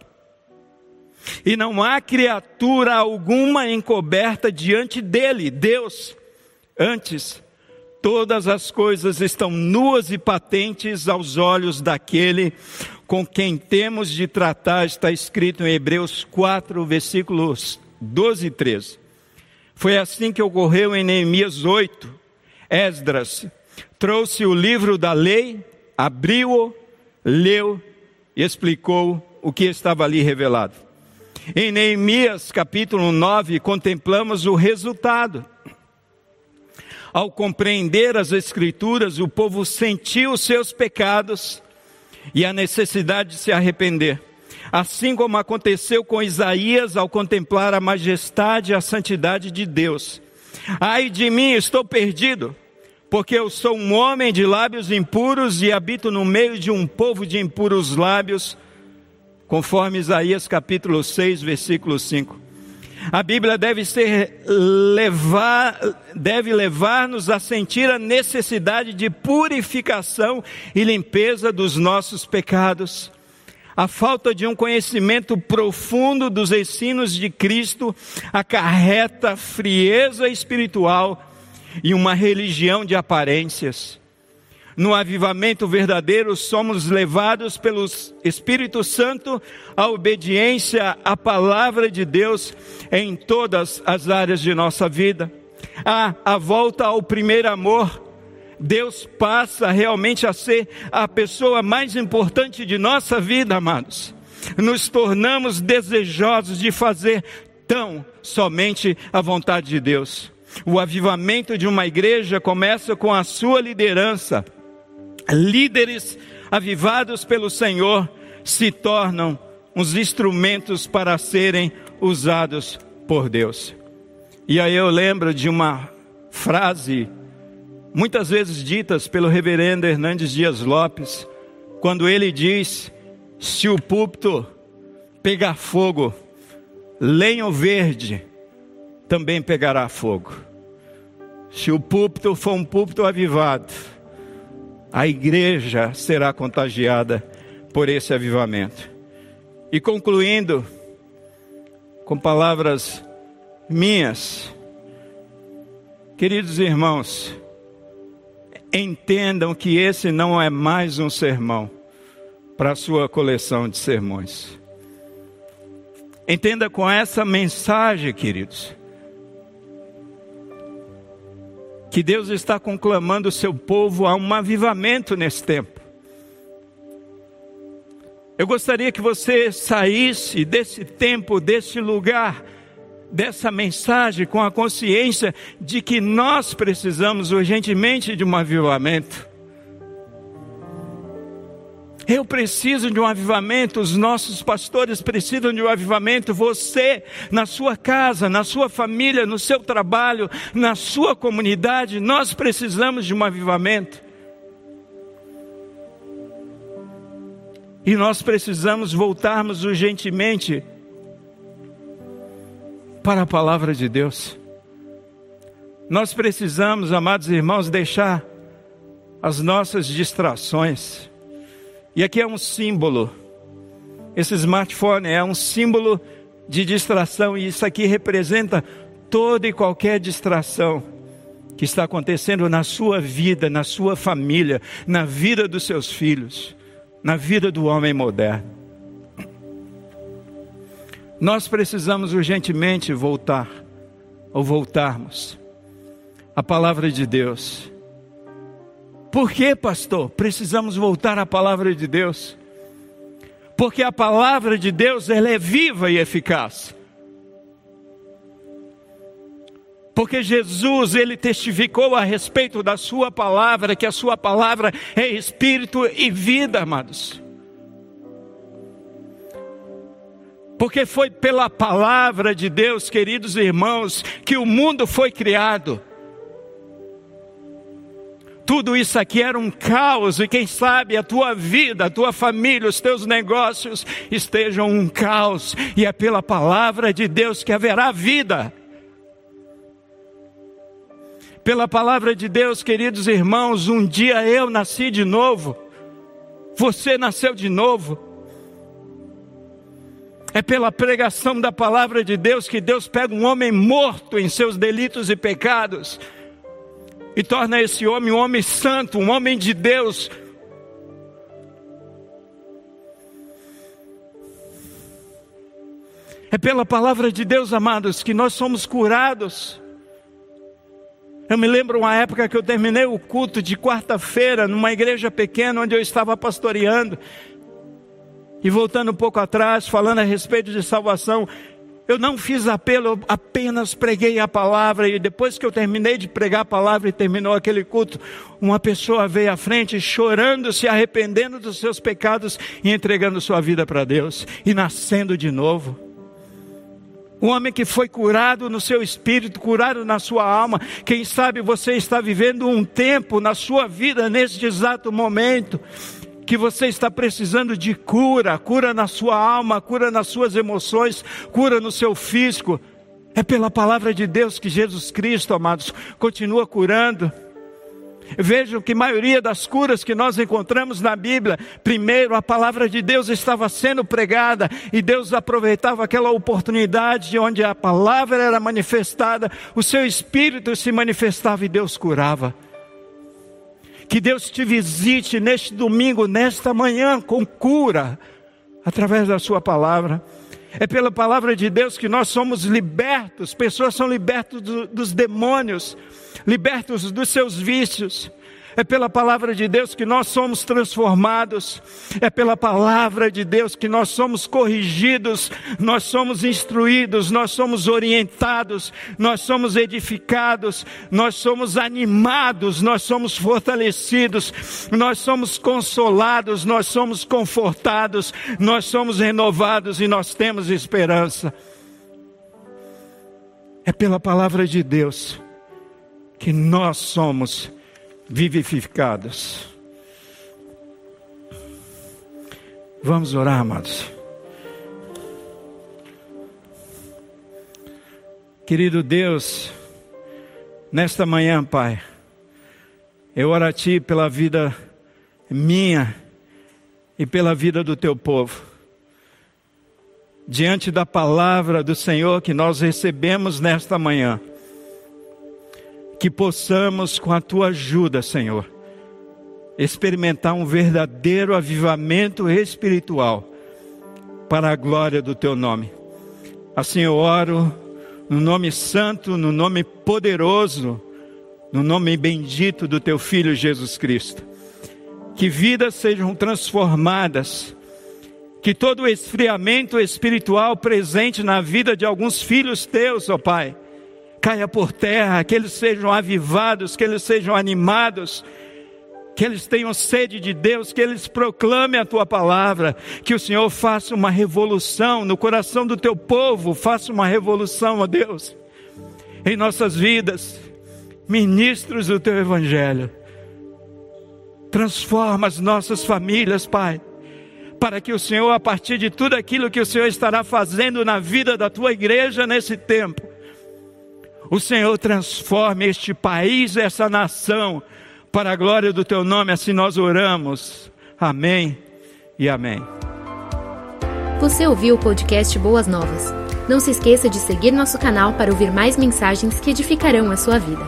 E não há criatura alguma encoberta diante dele, Deus. Antes, todas as coisas estão nuas e patentes aos olhos daquele com quem temos de tratar, está escrito em Hebreus 4, versículos 12 e 13. Foi assim que ocorreu em Neemias 8. Esdras trouxe o livro da lei, abriu-o, leu e explicou o que estava ali revelado. Em Neemias capítulo 9, contemplamos o resultado. Ao compreender as Escrituras, o povo sentiu os seus pecados e a necessidade de se arrepender. Assim como aconteceu com Isaías ao contemplar a majestade e a santidade de Deus. Ai de mim, estou perdido porque eu sou um homem de lábios impuros e habito no meio de um povo de impuros lábios, conforme Isaías capítulo 6, versículo 5. A Bíblia deve ser levar, deve levar-nos a sentir a necessidade de purificação e limpeza dos nossos pecados. A falta de um conhecimento profundo dos ensinos de Cristo acarreta frieza espiritual e uma religião de aparências. No avivamento verdadeiro, somos levados pelo Espírito Santo à obediência à palavra de Deus em todas as áreas de nossa vida. A, a volta ao primeiro amor. Deus passa realmente a ser a pessoa mais importante de nossa vida, amados. Nos tornamos desejosos de fazer tão somente a vontade de Deus. O avivamento de uma igreja começa com a sua liderança. Líderes avivados pelo Senhor se tornam uns instrumentos para serem usados por Deus. E aí eu lembro de uma frase, muitas vezes ditas pelo reverendo Hernandes Dias Lopes, quando ele diz: se o púlpito pegar fogo, lenho verde também pegará fogo. Se o púlpito for um púlpito avivado, a igreja será contagiada por esse avivamento. E concluindo com palavras minhas, queridos irmãos, entendam que esse não é mais um sermão para a sua coleção de sermões. Entenda com essa mensagem, queridos, que Deus está conclamando o seu povo a um avivamento nesse tempo. Eu gostaria que você saísse desse tempo, desse lugar, dessa mensagem com a consciência de que nós precisamos urgentemente de um avivamento. Eu preciso de um avivamento, os nossos pastores precisam de um avivamento, você, na sua casa, na sua família, no seu trabalho, na sua comunidade, nós precisamos de um avivamento. E nós precisamos voltarmos urgentemente para a palavra de Deus. Nós precisamos, amados irmãos, deixar as nossas distrações e aqui é um símbolo. Esse smartphone é um símbolo de distração e isso aqui representa toda e qualquer distração que está acontecendo na sua vida, na sua família, na vida dos seus filhos, na vida do homem moderno. Nós precisamos urgentemente voltar, ou voltarmos, à palavra de Deus por que, pastor? Precisamos voltar à palavra de Deus. Porque a palavra de Deus ela é viva e eficaz. Porque Jesus, ele testificou a respeito da sua palavra, que a sua palavra é espírito e vida, amados. Porque foi pela palavra de Deus, queridos irmãos, que o mundo foi criado. Tudo isso aqui era um caos, e quem sabe a tua vida, a tua família, os teus negócios estejam um caos, e é pela palavra de Deus que haverá vida. Pela palavra de Deus, queridos irmãos, um dia eu nasci de novo, você nasceu de novo. É pela pregação da palavra de Deus que Deus pega um homem morto em seus delitos e pecados e torna esse homem um homem santo, um homem de Deus. É pela palavra de Deus, amados, que nós somos curados. Eu me lembro uma época que eu terminei o culto de quarta-feira numa igreja pequena onde eu estava pastoreando. E voltando um pouco atrás, falando a respeito de salvação, eu não fiz apelo, eu apenas preguei a palavra. E depois que eu terminei de pregar a palavra e terminou aquele culto, uma pessoa veio à frente chorando, se arrependendo dos seus pecados e entregando sua vida para Deus e nascendo de novo. Um homem que foi curado no seu espírito, curado na sua alma. Quem sabe você está vivendo um tempo na sua vida, neste exato momento, que você está precisando de cura, cura na sua alma, cura nas suas emoções, cura no seu físico. É pela palavra de Deus que Jesus Cristo, amados, continua curando. Vejam que a maioria das curas que nós encontramos na Bíblia, primeiro a palavra de Deus estava sendo pregada e Deus aproveitava aquela oportunidade onde a palavra era manifestada, o seu espírito se manifestava e Deus curava. Que Deus te visite neste domingo, nesta manhã, com cura, através da Sua palavra. É pela palavra de Deus que nós somos libertos, pessoas são libertas do, dos demônios, libertos dos seus vícios, é pela palavra de Deus que nós somos transformados, é pela palavra de Deus que nós somos corrigidos, nós somos instruídos, nós somos orientados, nós somos edificados, nós somos animados, nós somos fortalecidos, nós somos consolados, nós somos confortados, nós somos renovados e nós temos esperança. É pela palavra de Deus que nós somos vivificados. Vamos orar, amados. Querido Deus, nesta manhã, Pai, eu oro a Ti pela vida minha e pela vida do Teu povo. diante da palavra do Senhor que nós recebemos nesta manhã. Que possamos, com a tua ajuda, Senhor, experimentar um verdadeiro avivamento espiritual para a glória do teu nome. Assim eu oro no nome santo, no nome poderoso, no nome bendito do teu filho Jesus Cristo. Que vidas sejam transformadas, que todo o esfriamento espiritual presente na vida de alguns filhos teus, ó Pai, caia por terra, que eles sejam avivados, que eles sejam animados, que eles tenham sede de Deus, que eles proclamem a tua palavra, que o Senhor faça uma revolução no coração do teu povo, faça uma revolução, ó Deus, em nossas vidas, ministros do teu evangelho. Transforma as nossas famílias, Pai, para que o Senhor, a partir de tudo aquilo que o Senhor estará fazendo na vida da tua igreja nesse tempo, o Senhor transforme este país, essa nação, para a glória do teu nome, assim nós oramos. Amém e amém. Você ouviu o podcast Boas Novas? Não se esqueça de seguir nosso canal para ouvir mais mensagens que edificarão a sua vida.